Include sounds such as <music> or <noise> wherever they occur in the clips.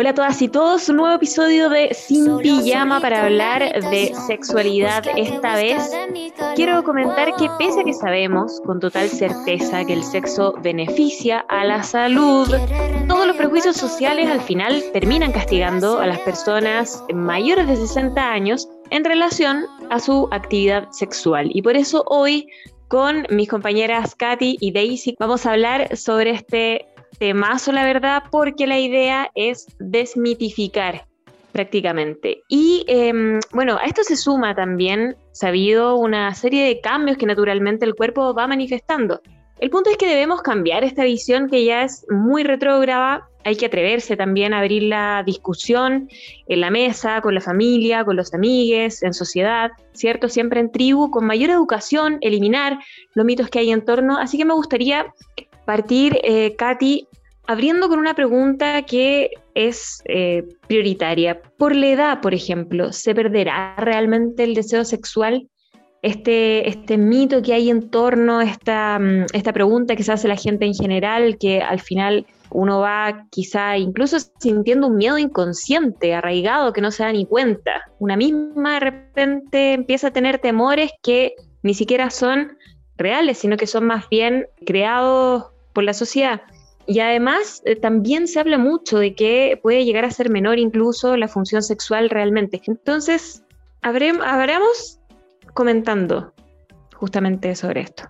Hola a todas y todos, un nuevo episodio de Sin Pijama para hablar de sexualidad esta vez. Quiero comentar que pese a que sabemos con total certeza que el sexo beneficia a la salud, todos los prejuicios sociales al final terminan castigando a las personas mayores de 60 años en relación a su actividad sexual. Y por eso hoy con mis compañeras Katy y Daisy vamos a hablar sobre este temazo, la verdad, porque la idea es desmitificar prácticamente. Y em, bueno, a esto se suma también, sabido, una serie de cambios que naturalmente el cuerpo va manifestando. El punto es que debemos cambiar esta visión que ya es muy retrógrada. Hay que atreverse también a abrir la discusión en la mesa, con la familia, con los amigues, en sociedad, ¿cierto? Siempre en tribu, con mayor educación, eliminar los mitos que hay en torno. Así que me gustaría partir, eh, Katy, abriendo con una pregunta que es eh, prioritaria. Por la edad, por ejemplo, ¿se perderá realmente el deseo sexual? Este, este mito que hay en torno a esta, mm, esta pregunta que se hace la gente en general, que al final uno va quizá incluso sintiendo un miedo inconsciente, arraigado, que no se da ni cuenta. Una misma de repente empieza a tener temores que ni siquiera son reales, sino que son más bien creados por la sociedad. Y además eh, también se habla mucho de que puede llegar a ser menor incluso la función sexual realmente. Entonces, habremos comentando justamente sobre esto.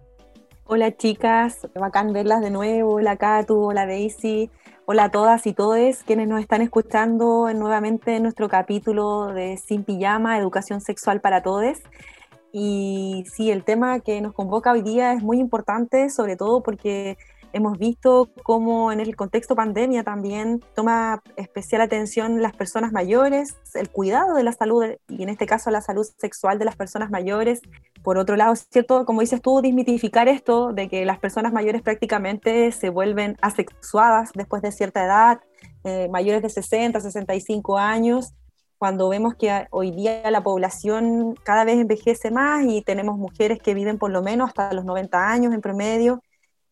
Hola chicas, bacán verlas de nuevo. Hola Katu, hola Daisy. Hola a todas y todos quienes nos están escuchando nuevamente en nuestro capítulo de Sin Pijama, Educación Sexual para Todos. Y sí, el tema que nos convoca hoy día es muy importante, sobre todo porque Hemos visto cómo en el contexto pandemia también toma especial atención las personas mayores, el cuidado de la salud y en este caso la salud sexual de las personas mayores. Por otro lado, cierto, como dices tú, desmitificar esto de que las personas mayores prácticamente se vuelven asexuadas después de cierta edad, eh, mayores de 60, 65 años, cuando vemos que hoy día la población cada vez envejece más y tenemos mujeres que viven por lo menos hasta los 90 años en promedio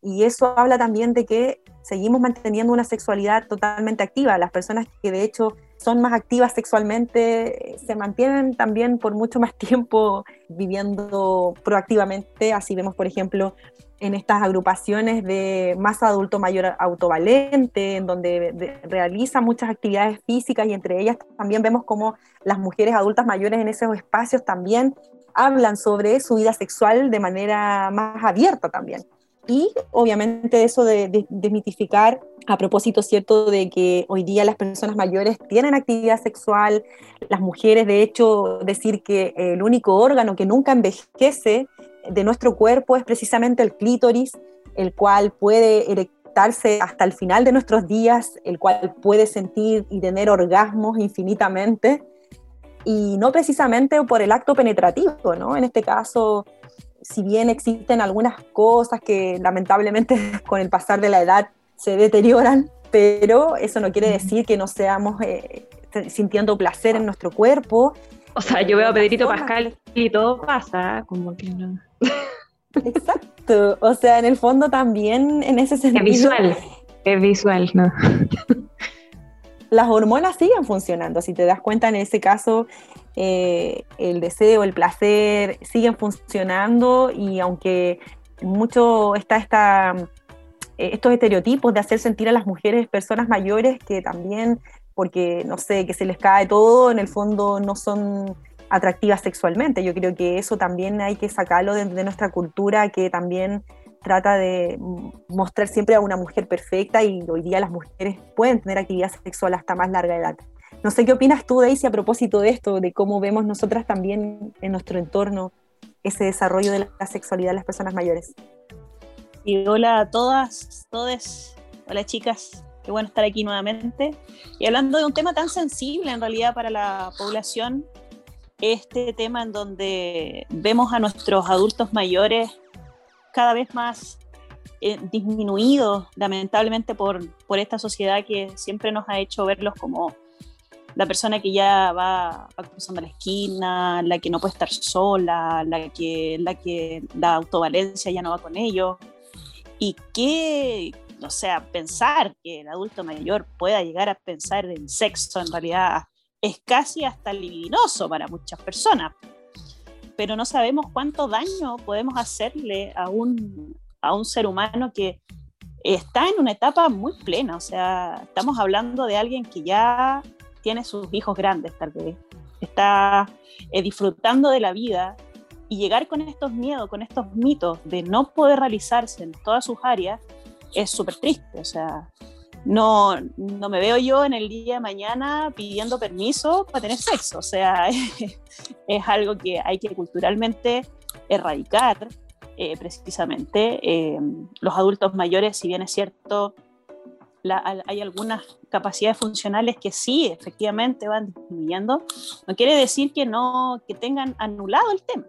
y eso habla también de que seguimos manteniendo una sexualidad totalmente activa. Las personas que de hecho son más activas sexualmente eh, se mantienen también por mucho más <laughs> tiempo viviendo proactivamente. Así vemos, por ejemplo, en estas agrupaciones de más adulto mayor autovalente, en donde realizan muchas actividades físicas y entre ellas también vemos como las mujeres adultas mayores en esos espacios también hablan sobre su vida sexual de manera más abierta también. Y obviamente eso de, desmitificar a propósito, ¿cierto?, de que hoy día las personas mayores tienen actividad sexual, las mujeres, de hecho, decir que el único órgano que nunca envejece de nuestro cuerpo es precisamente el clítoris, el cual puede erectarse hasta el final de nuestros días, el cual puede sentir y tener orgasmos infinitamente, y no precisamente por el acto penetrativo, ¿no? En este caso, si bien existen algunas cosas que lamentablemente <laughs> con el pasar de la edad se deterioran, pero eso no quiere decir que no seamos eh, sintiendo placer en nuestro cuerpo. O sea, yo veo a Pedrito Pascal y todo pasa, como que no. Exacto, o sea, en el fondo también en ese sentido. Es visual, es visual, ¿no? <laughs> Las hormonas siguen funcionando, si te das cuenta en ese caso, eh, el deseo, el placer, siguen funcionando y aunque mucho está eh, estos estereotipos de hacer sentir a las mujeres personas mayores que también, porque no sé, que se les cae todo, en el fondo no son atractivas sexualmente. Yo creo que eso también hay que sacarlo de, de nuestra cultura que también trata de mostrar siempre a una mujer perfecta y hoy día las mujeres pueden tener actividad sexual hasta más larga edad. No sé qué opinas tú, Daisy, a propósito de esto, de cómo vemos nosotras también en nuestro entorno ese desarrollo de la sexualidad de las personas mayores. Y hola a todas, todes, hola chicas, qué bueno estar aquí nuevamente. Y hablando de un tema tan sensible en realidad para la población, este tema en donde vemos a nuestros adultos mayores cada vez más eh, disminuidos, lamentablemente, por, por esta sociedad que siempre nos ha hecho verlos como la persona que ya va, cruzando la esquina, la que no puede estar sola, la que, la que la autovalencia ya no va con ellos. Y qué, o sea, pensar que el adulto mayor pueda llegar a pensar en sexo en realidad es casi hasta libidinoso para muchas personas, pero no sabemos cuánto daño podemos hacerle a un, a un ser humano que está en una etapa muy plena, o sea, estamos hablando de alguien que ya tiene sus hijos grandes tal vez, está eh, disfrutando de la vida y llegar con estos miedos, con estos mitos de no poder realizarse en todas sus áreas es súper triste, o sea, no, no me veo yo en el día de mañana pidiendo permiso para tener sexo, o sea, <laughs> es algo que hay que culturalmente erradicar eh, precisamente. Eh, los adultos mayores, si bien es cierto, hay algunas capacidades funcionales que sí, efectivamente, van disminuyendo, no quiere decir que, no, que tengan anulado el tema.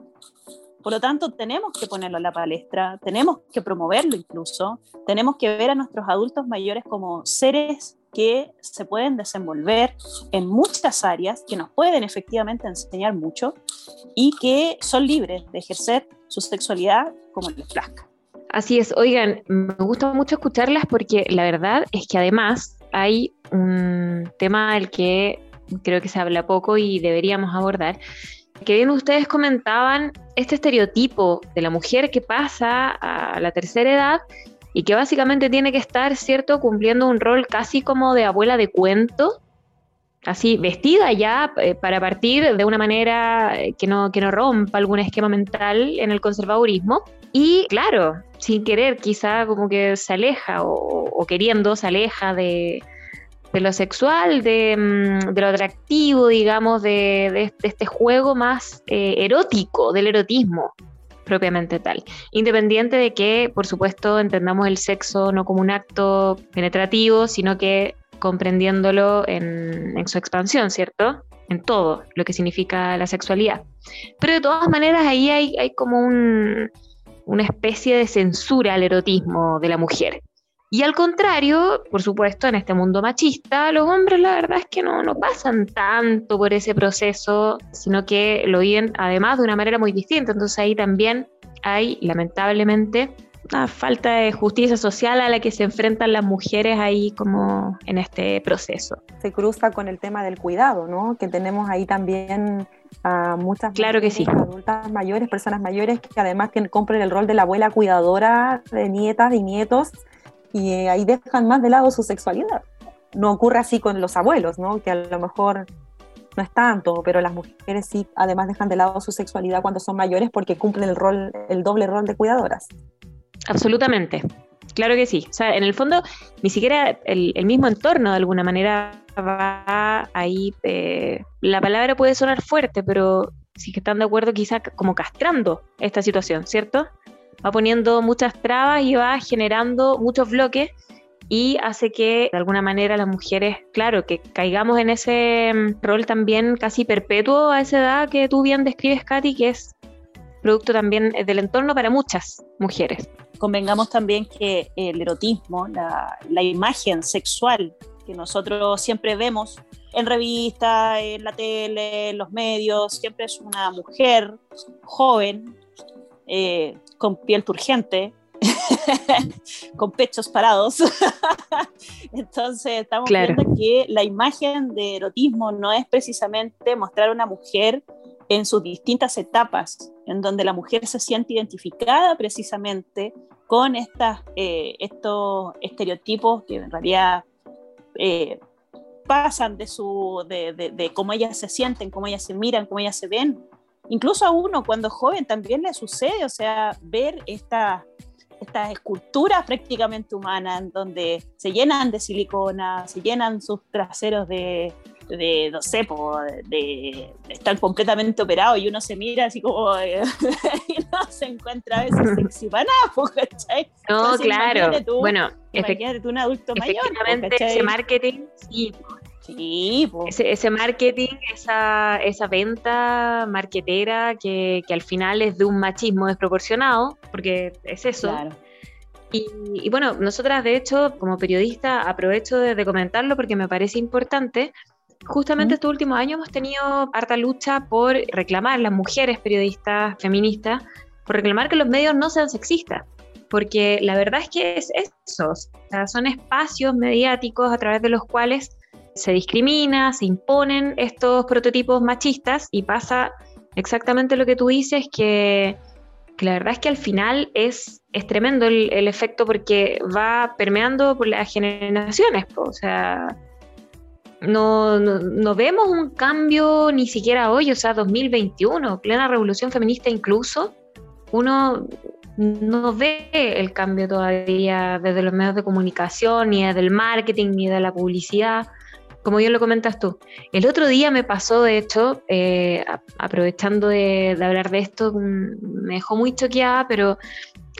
Por lo tanto, tenemos que ponerlo en la palestra, tenemos que promoverlo incluso, tenemos que ver a nuestros adultos mayores como seres que se pueden desenvolver en muchas áreas, que nos pueden efectivamente enseñar mucho y que son libres de ejercer su sexualidad como les plazca. Así es, oigan, me gusta mucho escucharlas porque la verdad es que además hay un tema del que creo que se habla poco y deberíamos abordar, que bien ustedes comentaban este estereotipo de la mujer que pasa a la tercera edad y que básicamente tiene que estar, ¿cierto?, cumpliendo un rol casi como de abuela de cuento, así vestida ya eh, para partir de una manera eh, que no, que no rompa algún esquema mental en el conservadurismo. Y claro, sin querer quizá como que se aleja o, queriendo se aleja de, lo sexual, de, mm, de, lo atractivo, digamos, de, este juego más eh, erótico, del erotismo propiamente tal. Independiente de que, por supuesto, entendamos el sexo no como un acto penetrativo, sino que comprendiéndolo en, su expansión, ¿cierto? En todo lo que significa la sexualidad. Pero de todas maneras ahí hay, hay como una especie de censura al erotismo de la mujer. Y al contrario, por supuesto, en este mundo machista, los hombres la verdad es que no, no pasan tanto por ese proceso, sino que lo viven además de una manera muy distinta. Entonces ahí también hay, lamentablemente, una falta de justicia social a la que se enfrentan las mujeres ahí como en este proceso. Se cruza con el tema del cuidado, ¿no? Que tenemos ahí también a muchas claro que sí. adultas mayores, personas mayores que además que cumplen el rol de la abuela cuidadora de nietas y nietos y eh, ahí dejan más de lado su sexualidad. No ocurre así con los abuelos, ¿no? Que a lo mejor no es tanto, pero las mujeres sí además dejan de lado su sexualidad cuando son mayores porque cumplen el rol, el doble rol de cuidadoras. Absolutamente, claro que sí. O sea, en el fondo, ni siquiera el, mismo entorno de alguna manera va ahí. Eh, la palabra puede sonar fuerte, pero sí que están de acuerdo, quizá como castrando esta situación, ¿cierto? Va poniendo muchas trabas y va generando muchos bloques y hace que de alguna manera las mujeres, claro, que caigamos en ese mm, rol también casi perpetuo a esa edad que tú bien describes, Katy, que es producto también del entorno para muchas mujeres convengamos también que el erotismo, la, imagen sexual que nosotros siempre vemos en revistas, en la tele, en los medios, siempre es una mujer joven, eh, con piel turgente, <laughs> con pechos parados. <laughs> Entonces estamos viendo que la imagen de erotismo no es precisamente mostrar a una mujer en sus distintas etapas, en donde la mujer se siente identificada precisamente con estas, eh, estos estereotipos que en realidad eh, pasan de, su, de, de, cómo ellas se sienten, cómo ellas se miran, cómo ellas se ven. Incluso a uno cuando joven también le sucede, o sea, ver estas estas esculturas prácticamente humanas en donde se llenan de silicona, se llenan sus traseros de, de no sé, de, estar completamente operado y uno se mira así como <laughs> y no se encuentra a veces sexy para nada, ¿cachai? No, claro. bueno, imagínate tú un adulto mayor. ese marketing, sí. Sí, ese, ese, marketing, esa, esa venta marketera que, que, al final es de un machismo desproporcionado, porque es eso. Claro. Y, y, bueno, nosotras de hecho, como periodista, aprovecho de, de, comentarlo porque me parece importante Justamente estos últimos años hemos tenido harta lucha por reclamar, las mujeres periodistas feministas, por reclamar que los medios no sean sexistas. porque la verdad es que es eso, o sea, son espacios mediáticos a través de los cuales se discrimina, se imponen estos prototipos machistas y pasa exactamente lo que tú dices, que, la verdad es que al final es, es tremendo el, efecto porque va permeando por las generaciones, o sea, no, no, vemos un cambio ni siquiera hoy, o sea, 2021, plena revolución feminista incluso, uno no ve el cambio todavía desde los medios de comunicación, ni desde el marketing, ni de la publicidad como bien lo comentas tú. El otro día me pasó, de hecho, eh, aprovechando de, hablar de esto, mm, me dejó muy choqueada, pero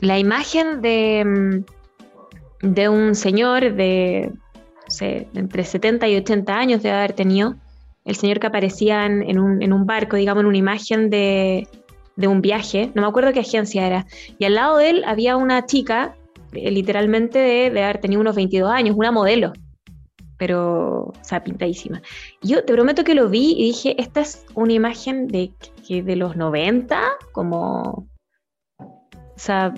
la imagen de, mm, de un señor de entre 70 y 80 años de haber tenido, el señor que aparecía en, un, barco, digamos, en una imagen de, un viaje, no me acuerdo qué agencia era, y al lado de él había una chica, eh, literalmente de, de haber tenido unos 22 años, una modelo pero, o sea, pintadísima. Yo te prometo que lo vi y dije, esta es una imagen de, de los 90, como, o sea,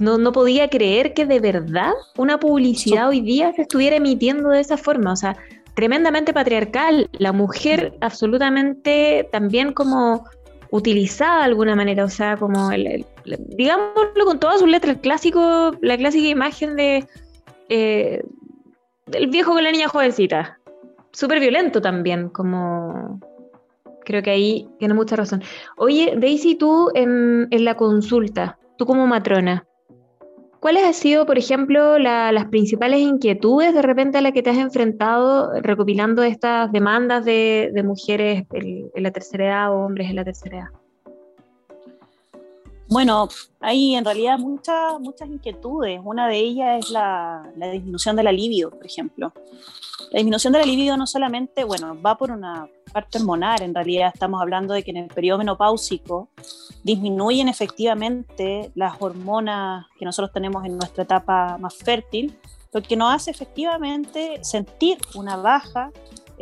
no, no podía creer que de verdad una publicidad hoy día se estuviera emitiendo de esa forma, o sea, tremendamente patriarcal, la mujer absolutamente también como utilizada de alguna manera, o sea, como, el, digámoslo con todas sus letras, el clásico, la clásica imagen de... Eh, el viejo con la niña jovencita. Súper violento también, como... Creo que ahí tiene mucha razón. Oye, Daisy, tú en, la consulta, tú como matrona, ¿cuáles han sido, por ejemplo, las principales inquietudes de repente a las que te has enfrentado recopilando estas demandas de, mujeres en, en la tercera edad o hombres en la tercera edad? Bueno, hay en realidad muchas, muchas inquietudes. Una de ellas es la, disminución de la libido, por ejemplo. La disminución de la libido no solamente, bueno, va por una parte hormonal, en realidad estamos hablando de que en el periodo menopáusico disminuyen efectivamente las hormonas que nosotros tenemos en nuestra etapa más fértil, lo que nos hace efectivamente sentir una baja.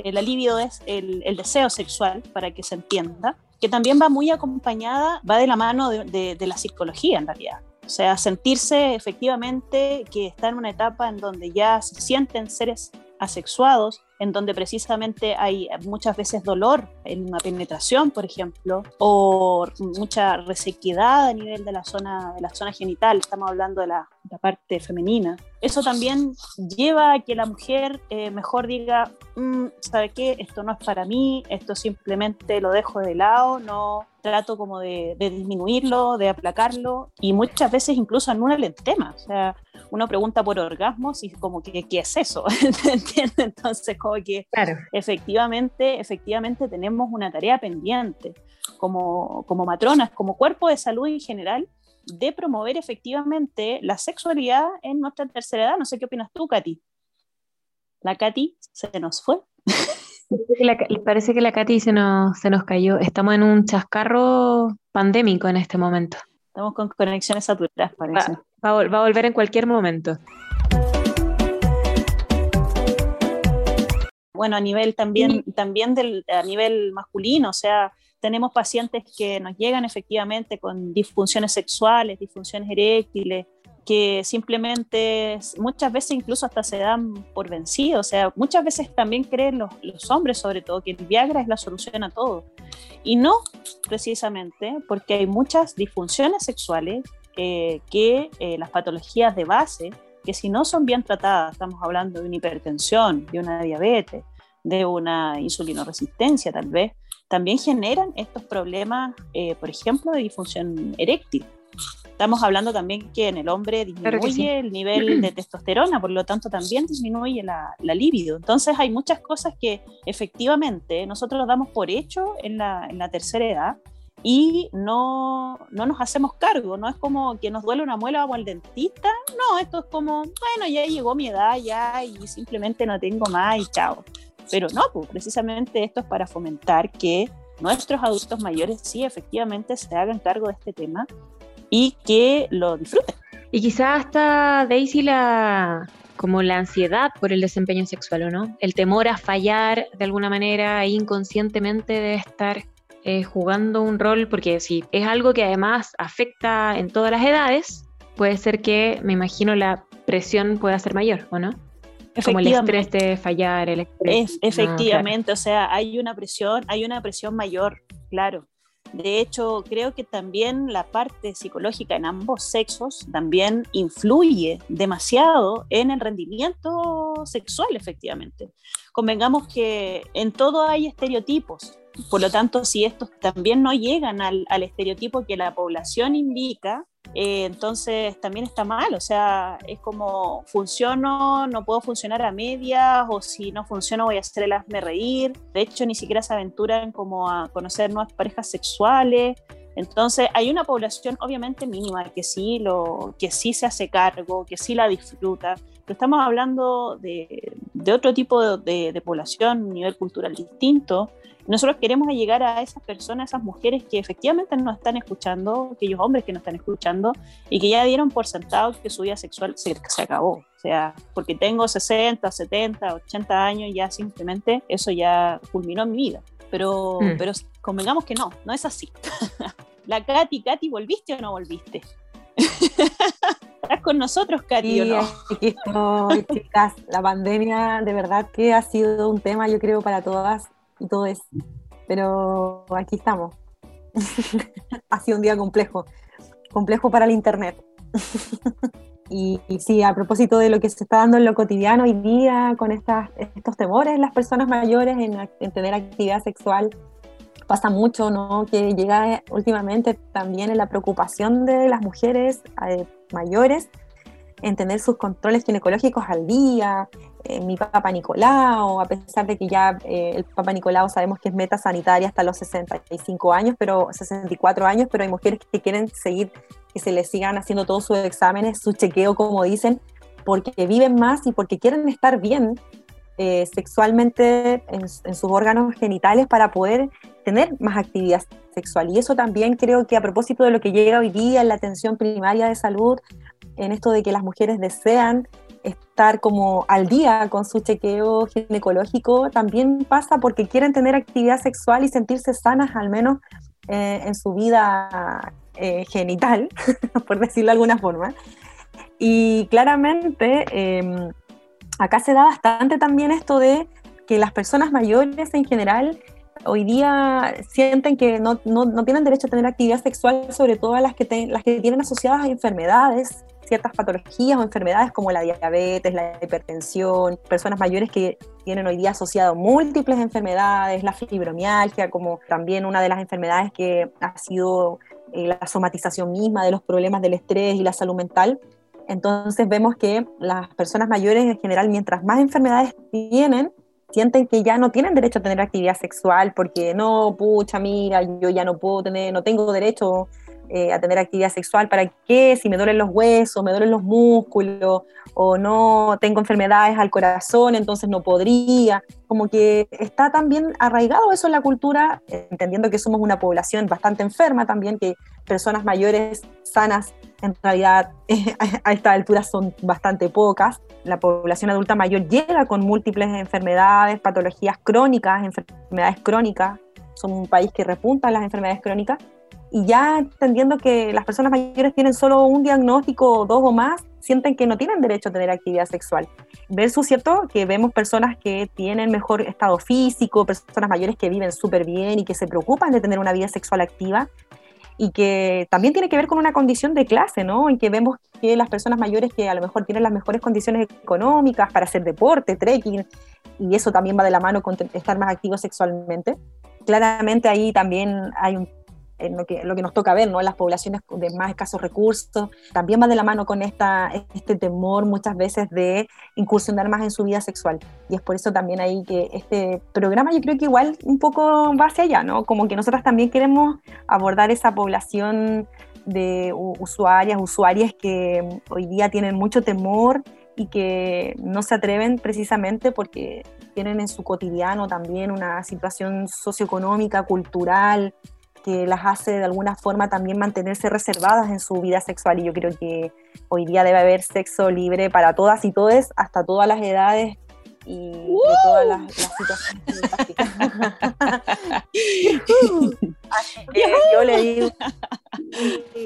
La libido es el deseo sexual, para que se entienda que también va muy acompañada, va de la mano de, la psicología en realidad. O sea, sentirse efectivamente que está en una etapa en donde ya se sienten seres asexuados, en donde precisamente hay muchas veces dolor en una penetración, por ejemplo, o mucha resequedad a nivel de la zona, de la zona genital, estamos hablando de la, parte femenina. Eso también lleva a que la mujer eh, mejor diga, mm, ¿sabe qué? Esto no es para mí, esto simplemente lo dejo de lado, no trato como de, de disminuirlo, de aplacarlo, y muchas veces incluso anulan el tema. O sea, uno pregunta por orgasmos y como que, ¿qué es eso? <laughs> ¿Entiendes? Entonces, como que claro. efectivamente, efectivamente tenemos una tarea pendiente como, como matronas, como cuerpo de salud en general, de promover efectivamente la sexualidad en nuestra tercera edad. No sé qué opinas tú, Katy. La Katy se nos fue. Parece que la, Katy se nos, se nos cayó. Estamos en un chascarro pandémico en este momento. Estamos con conexiones saturadas, parece. Va, va, a volver en cualquier momento. Bueno, a nivel también, también del, a nivel masculino, o sea, tenemos pacientes que nos llegan efectivamente con disfunciones sexuales, disfunciones eréctiles, que simplemente muchas veces incluso hasta se dan por vencidos. O sea, muchas veces también creen los, los, hombres sobre todo que el Viagra es la solución a todo. Y no precisamente porque hay muchas disfunciones sexuales eh, que eh, las patologías de base, que si no son bien tratadas, estamos hablando de una hipertensión, de una diabetes, de una insulinoresistencia tal vez, también generan estos problemas, eh, por ejemplo, de disfunción eréctil. Estamos hablando también que en el hombre disminuye el nivel de <clears throat> testosterona, por lo tanto también disminuye la, la, libido. Entonces hay muchas cosas que efectivamente nosotros damos por hecho en la, en la tercera edad y no, no, nos hacemos cargo, no es como que nos duele una muela o al dentista, no, esto es como, bueno, ya llegó mi edad ya y simplemente no tengo más y chao. Pero no, pues precisamente esto es para fomentar que nuestros adultos mayores sí efectivamente se hagan cargo de este tema y que lo disfruten. Y quizás hasta Daisy la como la ansiedad por el desempeño sexual, ¿o no? El temor a fallar de alguna manera inconscientemente de estar eh, jugando un rol, porque si es algo que además afecta en todas las edades, puede ser que, me imagino, la presión pueda ser mayor, ¿o no? Como el estrés de fallar, el estrés. efectivamente, o sea, hay una presión, hay una presión mayor, claro. De hecho, creo que también la parte psicológica en ambos sexos también influye demasiado en el rendimiento sexual, efectivamente. Convengamos que en todo hay estereotipos. Por lo tanto, si estos también no llegan al, al estereotipo que la población indica, eh, entonces también está mal, o sea, es como funciono, no puedo funcionar a medias, o si no funciono voy a hacer el hazme reír. De hecho, ni siquiera se aventuran como a conocer nuevas parejas sexuales. Entonces, hay una población obviamente mínima que sí, lo, que sí se hace cargo, que sí la disfruta, pero estamos hablando de, de otro tipo de, de población, un nivel cultural distinto, nosotros queremos llegar a esas personas, a esas mujeres que efectivamente nos están escuchando, aquellos hombres que nos están escuchando y que ya dieron por sentado que su vida sexual se, se acabó. O sea, porque tengo 60, 70, 80 años, ya simplemente eso ya culminó en mi vida. Pero, mm. pero convengamos que no, no es así. <laughs> La Katy, Katy, ¿volviste o no volviste? <laughs> ¿Estás con nosotros, Katy, o no? Aquí estoy, chicas. La pandemia de verdad que ha sido un tema, yo creo, para todas y todo eso. Pero aquí estamos. <laughs> ha sido un día complejo, complejo para el Internet. <laughs> y, sí, a propósito de lo que se está dando en lo cotidiano hoy día, con estas, estos temores las personas mayores en, tener actividad sexual, pasa mucho, ¿no? Que llega últimamente también en la preocupación de las mujeres eh, mayores en tener sus controles ginecológicos al día, eh, mi papá Nicolau, a pesar de que ya eh, el papá Nicolau sabemos que es meta sanitaria hasta los 65 años, pero 64 años, pero hay mujeres que quieren seguir, que se les sigan haciendo todos sus exámenes, su chequeo, como dicen, porque viven más y porque quieren estar bien eh, sexualmente en, en, sus órganos genitales para poder tener más actividad sexual. Y eso también creo que a propósito de lo que llega hoy día en la atención primaria de salud, en esto de que las mujeres desean estar como al día con su chequeo ginecológico, también pasa porque quieren tener actividad sexual y sentirse sanas al menos eh, en su vida eh, genital, <laughs> por decirlo de alguna forma. Y claramente em, acá se da bastante también esto de que las personas mayores en general hoy día sienten que no, no, no, tienen derecho a tener actividad sexual, sobre todo las que, las que tienen asociadas a enfermedades ciertas patologías o enfermedades como la diabetes, la hipertensión, personas mayores que tienen hoy día asociado múltiples enfermedades, la fibromialgia, como también una de las enfermedades que ha sido eh, la somatización misma de los problemas del estrés y la salud mental. Entonces vemos que las personas mayores en general, mientras más enfermedades tienen, sienten que ya no tienen derecho a tener actividad sexual porque no, pucha, mira, yo ya no puedo tener, no tengo derecho eh, a tener actividad sexual, ¿para qué? Si me duelen los huesos, me duelen los músculos, o no tengo enfermedades al corazón, entonces no podría. Como que está también arraigado eso en la cultura, entendiendo que somos una población bastante enferma también, que personas mayores sanas en realidad <laughs> a esta altura son bastante pocas. La población adulta mayor llega con múltiples enfermedades, patologías crónicas, enfermedades crónicas. Somos un país que repunta las enfermedades crónicas y ya entendiendo que las personas mayores tienen solo un diagnóstico, dos o más, sienten que no tienen derecho a tener actividad sexual. Versus, ¿cierto?, que vemos personas que tienen mejor estado físico, personas mayores que viven súper bien y que se preocupan de tener una vida sexual activa y que también tiene que ver con una condición de clase, ¿no? En que vemos que las personas mayores que a lo mejor tienen las mejores condiciones económicas para hacer deporte, trekking, y eso también va de la mano con estar más activos sexualmente, claramente ahí también hay un en lo que, lo que nos toca ver, ¿no? Las poblaciones de más escasos recursos, también va de la mano con esta, este temor muchas veces de incursionar más en su vida sexual. Y es por eso también ahí que este programa yo creo que igual un poco va hacia allá, ¿no? Como que nosotras también queremos abordar esa población de usuarias, usuarias que hoy día tienen mucho temor y que no se atreven precisamente porque tienen en su cotidiano también una situación socioeconómica, cultural, que las hace de alguna forma también mantenerse reservadas en su vida sexual. Y yo creo que hoy día debe haber sexo libre para todas y todos, hasta todas las edades y de todas las, situaciones. <laughs> Así que yo le digo,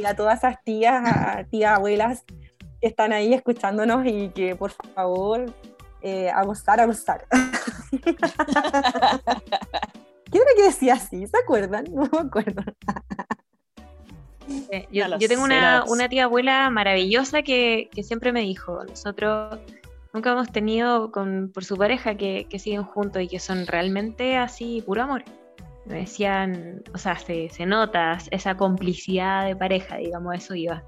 a todas esas tías, tías, abuelas que están ahí escuchándonos y que por favor, eh, a gustar, a gustar. <laughs> ¿Qué era que decía así? ¿Se acuerdan? <laughs> No me acuerdo. yo, tengo una, tía abuela maravillosa que, siempre me dijo, nosotros nunca hemos tenido con, por su pareja que, siguen juntos y que son realmente así puro amor. Me decían, o sea, se, se nota esa complicidad de pareja, digamos, eso iba.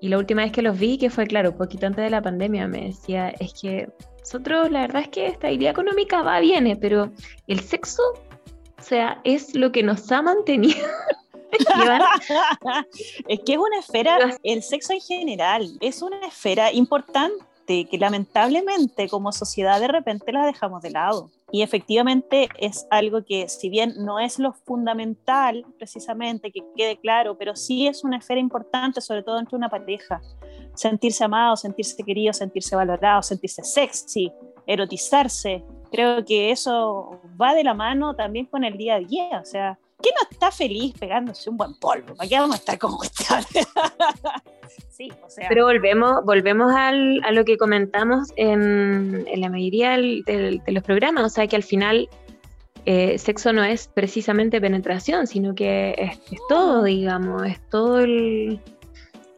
Y la última vez que los vi, que fue claro, un poquito antes de la pandemia, me decía, es que nosotros la verdad es que esta idea económica va, viene, pero el sexo sea, es lo que nos ha mantenido. <laughs> es que es una esfera, el sexo en general, es una esfera importante que lamentablemente como sociedad de repente la dejamos de lado. Y efectivamente es algo que si bien no es lo fundamental precisamente, que quede claro, pero sí es una esfera importante, sobre todo entre una pareja. Sentirse amado, sentirse querido, sentirse valorado, sentirse sexy, erotizarse, creo que eso va de la mano también con el día a día. O sea, ¿quién no está feliz pegándose un buen polvo? ¿Para qué vamos a estar como cuestiones? <laughs> sí, o sea. Pero volvemos, volvemos al, a lo que comentamos en, en la mayoría de los programas. O sea, que al final eh, sexo no es precisamente penetración, sino que es, todo, digamos, es todo el.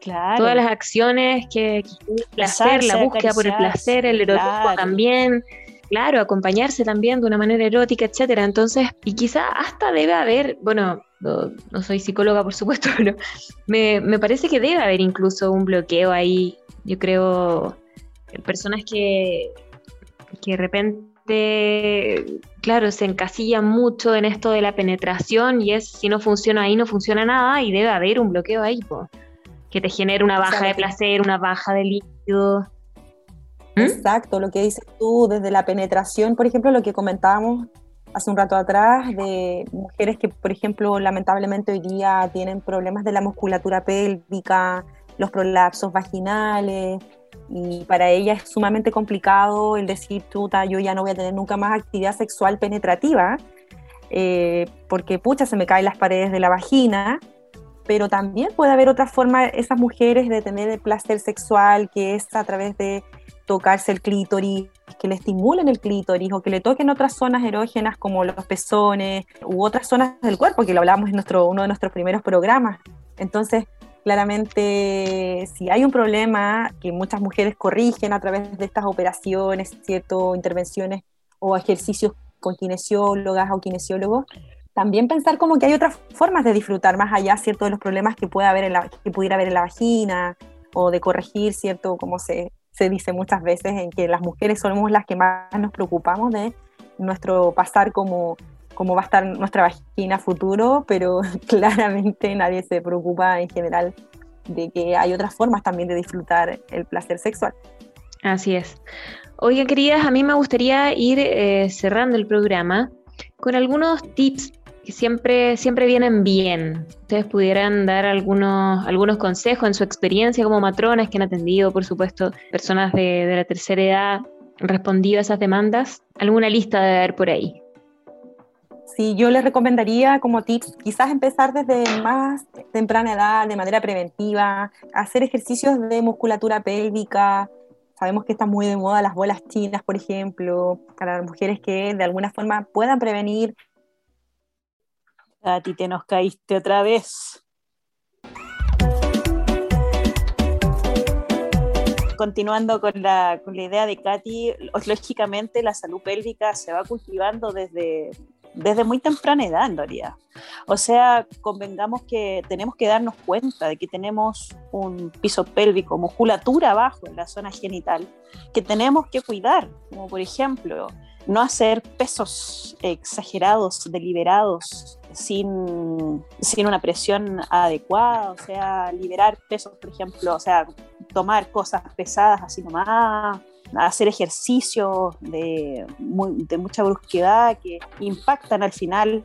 Claro. Todas las acciones que, que el placer, la búsqueda por el placer, el erotismo también claro, acompañarse también de una manera erótica, etcétera. Entonces, y quizá hasta debe haber, bueno, no, soy psicóloga por supuesto, <laughs> pero me, me, parece que debe haber incluso un bloqueo ahí. Yo creo, personas que, que de repente, claro, se encasillan mucho en esto de la penetración y es, si no funciona ahí, no funciona nada y debe haber un bloqueo ahí, que te genere una baja de placer, una baja de líquido. ¿Mm? Exacto, lo que dices tú desde la penetración, por ejemplo, lo que comentábamos hace un rato atrás de mujeres que, por ejemplo, lamentablemente hoy día tienen problemas de la musculatura pélvica, los prolapsos vaginales, y para ellas es sumamente complicado el decir, puta, yo ya no voy a tener nunca más actividad sexual penetrativa, eh, porque pucha, se me caen las paredes de la vagina, pero también puede haber otra forma, esas mujeres, de tener el placer sexual, que es a través de tocarse el clítoris, que le estimulen el clítoris o que le toquen otras zonas erógenas como los pezones u otras zonas del cuerpo, que lo hablamos en nuestro, uno de nuestros primeros programas. Entonces, claramente, si hay un problema que muchas mujeres corrigen a través de estas operaciones, ¿cierto? intervenciones o ejercicios con kinesiólogas o kinesiólogos, también pensar como que hay otras formas de disfrutar más allá, ¿cierto?, de los problemas que, puede haber en la, que pudiera haber en la vagina o de corregir, ¿cierto?, cómo se, se dice muchas veces en que las mujeres somos las que más nos preocupamos de nuestro pasar como, como va a estar nuestra vagina futuro, pero <laughs> claramente nadie se preocupa en general de que hay otras formas también de disfrutar el placer sexual. Así es. Oigan, queridas, a mí me gustaría ir eh, cerrando el programa con algunos tips que siempre, siempre vienen bien. Ustedes pudieran dar algunos, algunos consejos en su experiencia como matronas que han atendido, por supuesto, personas de, la tercera edad, respondido a esas demandas. ¿Alguna lista de ver por ahí? Sí, yo les recomendaría como tips quizás empezar desde más temprana edad, de manera preventiva, hacer ejercicios de musculatura pélvica. Sabemos que están muy de moda las bolas chinas, por ejemplo, para las mujeres que de alguna forma puedan prevenir a ti te nos caíste otra vez. Continuando con la, con la idea de Katy, lógicamente la salud pélvica se va cultivando desde, desde muy temprana edad en realidad. O sea, convengamos que tenemos que darnos cuenta de que tenemos un piso pélvico, musculatura abajo en la zona genital, que tenemos que cuidar, como por ejemplo, no hacer pesos exagerados, deliberados, sin, sin una presión adecuada, o sea, liberar pesos, por ejemplo, o sea, tomar cosas pesadas así nomás, hacer ejercicios de, de mucha brusquedad que impactan al final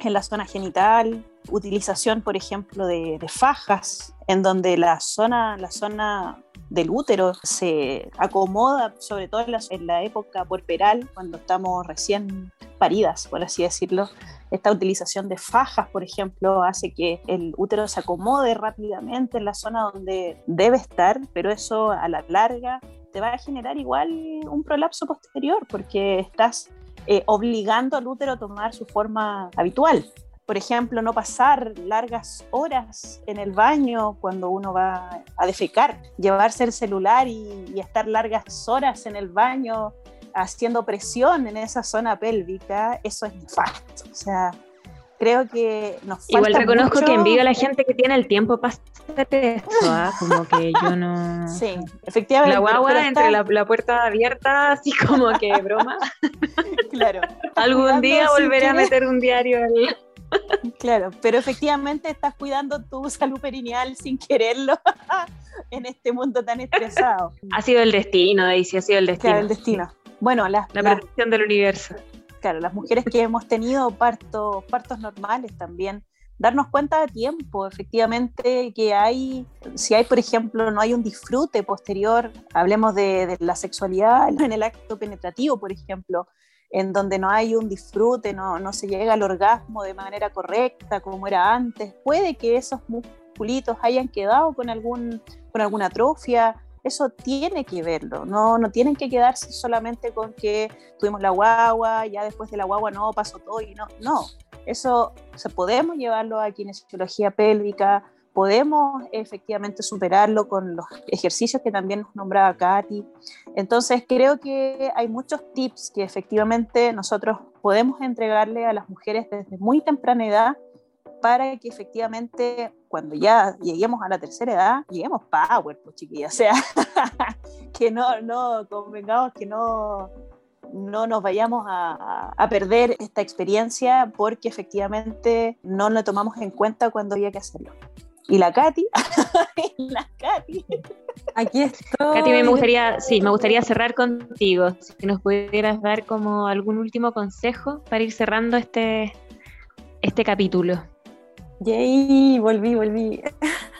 en la zona genital, utilización, por ejemplo, de, fajas, en donde la zona, la zona del útero se acomoda, sobre todo en la, en la época puerperal, cuando estamos recién paridas, por así decirlo. Esta utilización de fajas, por ejemplo, hace que el útero se acomode rápidamente en la zona donde debe estar, pero eso a la larga te va a generar igual un prolapso posterior porque estás eh, obligando al útero a tomar su forma habitual. Por ejemplo, no pasar largas horas en el baño cuando uno va a defecar, llevarse el celular y, y estar largas horas en el baño haciendo presión en esa zona pélvica, eso es nefasto. O sea, creo que nos falta Igual reconozco que envidio a la gente que tiene el tiempo para hacer eso, ¿ah? como que yo no... <laughs> Sí, efectivamente. La guagua entre la, la, puerta abierta, así como que broma. <laughs> claro. Algún día volveré a meter un diario al... Claro, pero efectivamente estás cuidando tu salud perineal sin quererlo <laughs> en este mundo tan estresado. Ha sido el destino, Daisy, ha sido el destino. Claro, el destino. Bueno, la, la protección del universo. Claro, las mujeres que hemos tenido partos, partos normales también, darnos cuenta de tiempo, efectivamente, que hay, si hay, por ejemplo, no hay un disfrute posterior, hablemos de, de la sexualidad <laughs> en el acto penetrativo, por ejemplo, en donde no hay un disfrute, no, no se llega al orgasmo de manera correcta como era antes, puede que esos musculitos hayan quedado con, algún, con alguna atrofia, eso tiene que verlo, no, no tienen que quedarse solamente con que tuvimos la guagua, ya después de la guagua no pasó todo y no, no, eso se podemos llevarlo a kinesiología pélvica, podemos efectivamente superarlo con los ejercicios que también nos nombraba Katy. Entonces creo que hay muchos tips que efectivamente nosotros podemos entregarle a las mujeres desde muy temprana edad para que efectivamente cuando ya lleguemos a la tercera edad, lleguemos power, pues chiquillas, o sea, <laughs> que no, no, convengamos que no, no nos vayamos a, a, perder esta experiencia porque efectivamente no lo tomamos en cuenta cuando había que hacerlo. Y la Katy, <laughs> la Katy. Aquí estoy. Katy, me gustaría, sí, me gustaría cerrar contigo. Si nos pudieras dar como algún último consejo para ir cerrando este, este capítulo. Yay, volví, volví. <laughs>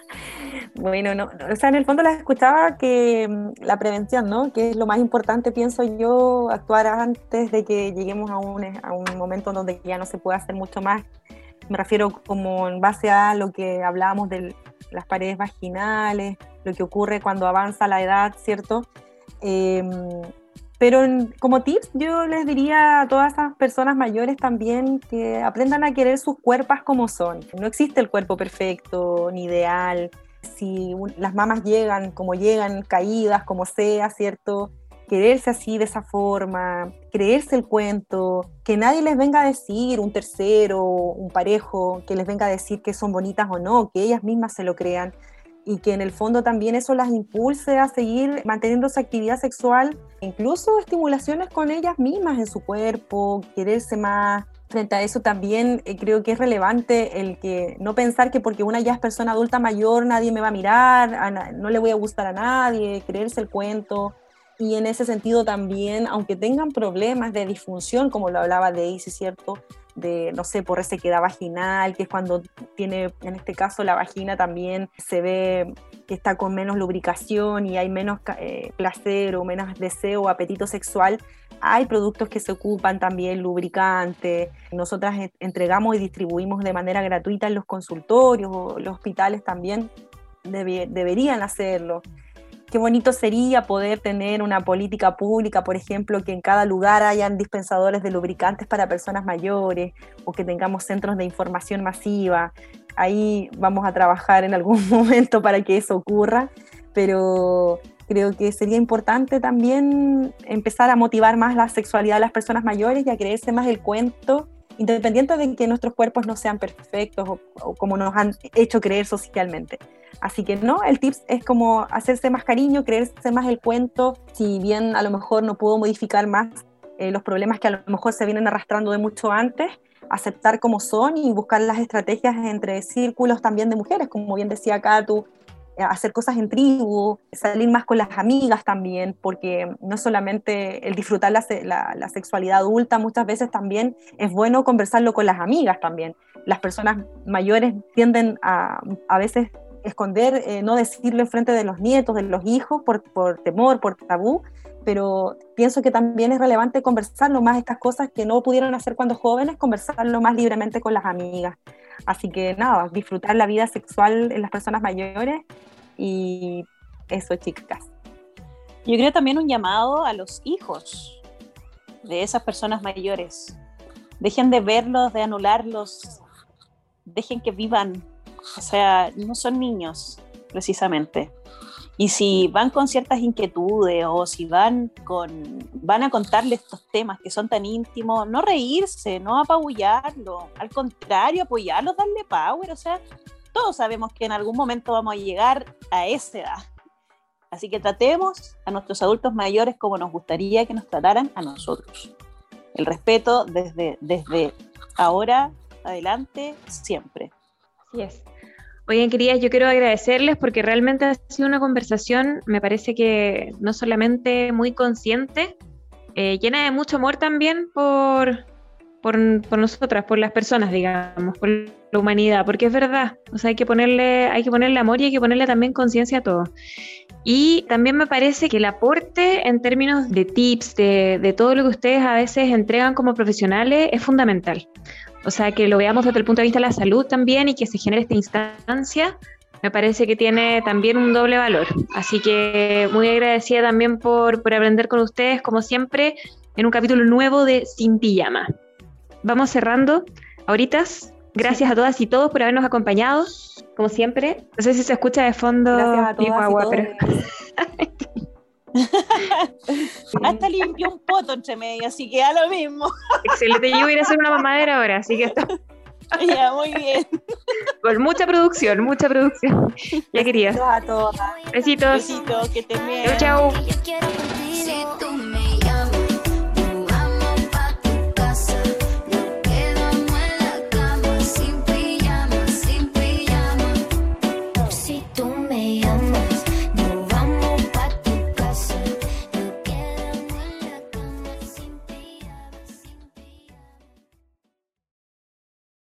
Bueno, no, o sea, en el fondo las escuchaba que mm, la prevención, ¿no? Que es lo más importante, pienso yo, actuar antes de que lleguemos a un, a un momento donde ya no se puede hacer mucho más. Me refiero como en base a lo que hablábamos de las paredes vaginales, lo que ocurre cuando avanza la edad, ¿cierto? Eh, pero como tips, yo les diría a todas esas personas mayores también que aprendan a querer sus cuerpos como son. No existe el cuerpo perfecto ni ideal. Si las mamás llegan como llegan, caídas, como sea, ¿cierto? Quererse así, de esa forma, creerse el cuento, que nadie les venga a decir, un tercero, un parejo, que les venga a decir que son bonitas o no, que ellas mismas se lo crean y que en el fondo también eso las impulse a seguir manteniendo su actividad sexual, incluso estimulaciones con ellas mismas en su cuerpo, quererse más. Frente a eso también eh, creo que es relevante el que no pensar que porque una ya es persona adulta mayor nadie me va a mirar, no le voy a gustar a nadie, creerse el cuento. Y en ese sentido también, aunque tengan problemas de disfunción, como lo hablaba Daisy, ¿cierto? De, no sé, por resequedad vaginal, que es cuando tiene, en este caso, la vagina también se ve que está con menos lubricación y hay menos eh, placer o menos deseo o apetito sexual, hay productos que se ocupan también, lubricantes. Nosotras entregamos y distribuimos de manera gratuita en los consultorios o los hospitales también deberían hacerlo qué bonito sería poder tener una política pública, por ejemplo, que en cada lugar hayan dispensadores de lubricantes para personas mayores o que tengamos centros de información masiva. Ahí vamos a trabajar en algún <laughs> momento para que eso ocurra, pero creo que sería importante también empezar a motivar más la sexualidad de las personas mayores y a creerse más el cuento independiente de que nuestros cuerpos no sean perfectos o, como nos han hecho creer socialmente. Así que no, el tips es como hacerse más cariño, creerse más el cuento, si bien a lo mejor no puedo modificar más eh, los problemas que a lo mejor se vienen arrastrando de mucho antes, aceptar como son y buscar las estrategias entre círculos también de mujeres, como bien decía Katu, eh, hacer cosas en tribu, salir más con las amigas también, porque no solamente el disfrutar la, la, la, sexualidad adulta, muchas veces también es bueno conversarlo con las amigas también. Las personas mayores tienden a a veces esconder, eh, no decirlo en frente de los nietos, de los hijos, por, por temor, por tabú, pero pienso que también es relevante conversarlo más estas cosas que no pudieron hacer cuando jóvenes, conversarlo más libremente con las amigas. Así que nada, disfrutar la vida sexual en las personas mayores y eso, chicas. Yo creo también un llamado a los hijos de esas personas mayores. Dejen de verlos, de anularlos, dejen que vivan. O sea, no son niños, precisamente. Y si van con ciertas inquietudes o si van, con, van a contarle estos temas que son tan íntimos, no reírse, no apabullarlo, al contrario, apoyarlos, darle power. O sea, todos sabemos que en algún momento vamos a llegar a esa edad. Así que tratemos a nuestros adultos mayores como nos gustaría que nos trataran a nosotros. El respeto desde, desde ahora adelante, siempre. Así es. Oigan, queridas, yo quiero agradecerles porque realmente ha sido una conversación, me parece que no solamente muy consciente, eh, llena de mucho amor también por, por, nosotras, por las personas, digamos, por la humanidad, porque es verdad, o sea, hay que ponerle, hay que ponerle amor y hay que ponerle también conciencia a todo. Y también me parece que el aporte en términos de tips, de, de todo lo que ustedes a veces entregan como profesionales, es fundamental. O sea, que lo veamos desde el punto de vista de la salud también y que se genere esta instancia, me parece que tiene también un doble valor. Así que muy agradecida también por, por aprender con ustedes, como siempre, en un capítulo nuevo de Sin Pijama. Vamos cerrando. Ahorita, gracias a todas y todos por habernos acompañado, como siempre. No sé si se escucha de fondo. Gracias a todas y todos. <laughs> Hasta limpió un poto entre medio, así que da lo mismo. Excelente, yo voy a ir a hacer una mamadera ahora, así que esto. <laughs> Ya, muy bien. Con mucha producción, mucha producción. Ya quería. Besitos a todas. Besitos. Besitos, que te bien. Chau, chau.